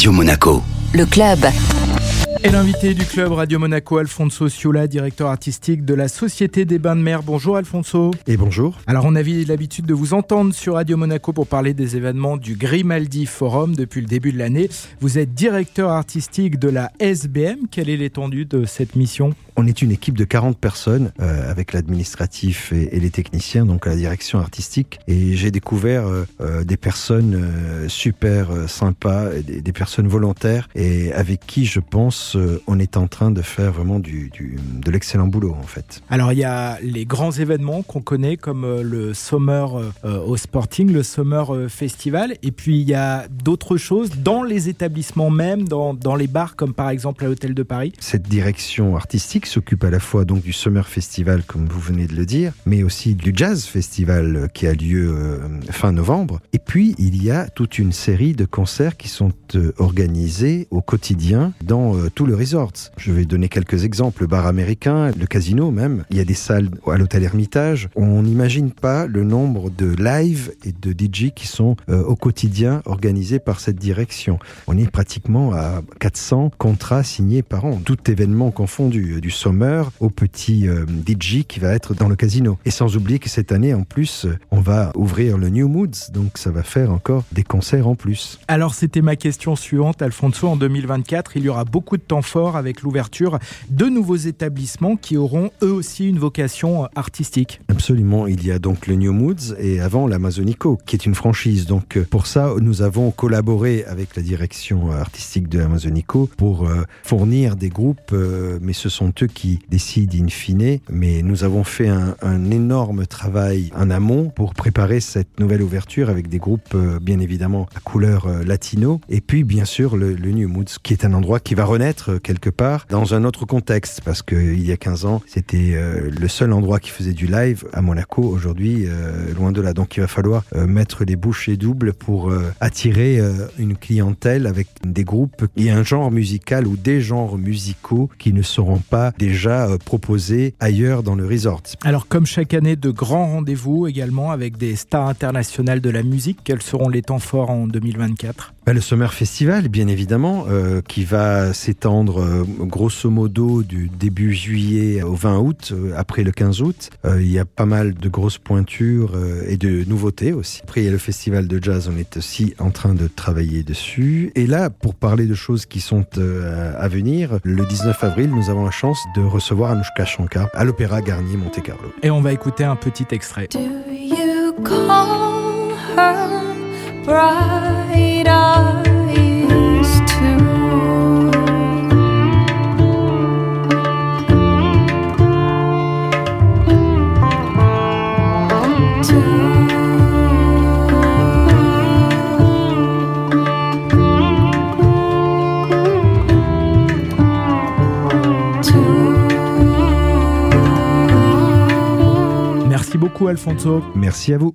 Radio Monaco. Le club. Et l'invité du club Radio Monaco, Alfonso Ciola, directeur artistique de la Société des Bains de Mer. Bonjour Alfonso. Et bonjour. Alors on avait l'habitude de vous entendre sur Radio Monaco pour parler des événements du Grimaldi Forum depuis le début de l'année. Vous êtes directeur artistique de la SBM. Quelle est l'étendue de cette mission? On est une équipe de 40 personnes euh, avec l'administratif et, et les techniciens, donc à la direction artistique. Et j'ai découvert euh, euh, des personnes euh, super sympas, des, des personnes volontaires et avec qui je pense on est en train de faire vraiment du, du- de l'excellent boulot en fait. Alors il y a les grands événements qu'on connaît comme le Summer au Sporting, le Summer Festival, et puis il y a d'autres choses dans les établissements même, dans, dans les bars comme par exemple à l'Hôtel de Paris. Cette direction artistique s'occupe à la fois donc du Summer Festival comme vous venez de le dire, mais aussi du Jazz Festival euh, qui a lieu euh, fin novembre. Et puis il y a toute une série de concerts qui sont euh, organisés au quotidien dans tout le resort. Je vais donner quelques exemples. Le bar américain, le casino même. Il y a des salles à l'hôtel Hermitage. On n'imagine pas le nombre de live et de DJ qui sont au quotidien organisés par cette direction. On est pratiquement à 400 contrats signés par an, tout événement confondu, du summer au petit euh, DJ qui va être dans le casino. Et sans oublier que cette année, en plus, euh, on va ouvrir le New Moods, donc ça va faire encore des concerts en plus. Alors c'était ma question suivante, Alfonso. En 2024, il y aura beaucoup de temps fort avec l'ouverture de nouveaux établissements qui auront eux aussi une vocation euh, artistique. Absolument, il y a donc le New Moods et avant l'Amazonico, qui est une franchise. Donc pour ça, nous avons collaboré avec la direction artistique de l'Amazonico pour fournir des groupes, mais ce sont qui décident in fine. Mais nous avons fait un, énorme travail en amont pour préparer cette nouvelle ouverture avec des groupes euh, bien évidemment à couleur euh, latino et puis bien sûr le, le New Moods, qui est un endroit qui va renaître euh, quelque part dans un autre contexte parce que il y a 15 ans, c'était le seul endroit qui faisait du live à Monaco. Aujourd'hui, loin de là. Donc, il va falloir mettre les bouchées doubles pour attirer une clientèle avec des groupes et un genre musical ou des genres musicaux qui ne seront pas déjà euh, proposés ailleurs dans le resort. Alors comme chaque année, de grands rendez-vous également avec des stars internationales de la musique. Quels seront les temps forts en 2024 Bah, Le Summer Festival, bien évidemment, euh, qui va s'étendre euh, grosso modo du début juillet au 20 août, euh, après le 15 août. Euh, il y a pas mal de grosses pointures euh, et de nouveautés aussi. Après, il y a le Festival de Jazz, on est aussi en train de travailler dessus. Et là, pour parler de choses qui sont euh, à venir, le 19 avril, nous avons la chance de recevoir Anushka Shankar à l'Opéra Garnier Monte Carlo. Et on va écouter un petit extrait. Do you call her bright? Beaucoup Alfonso. Merci à vous.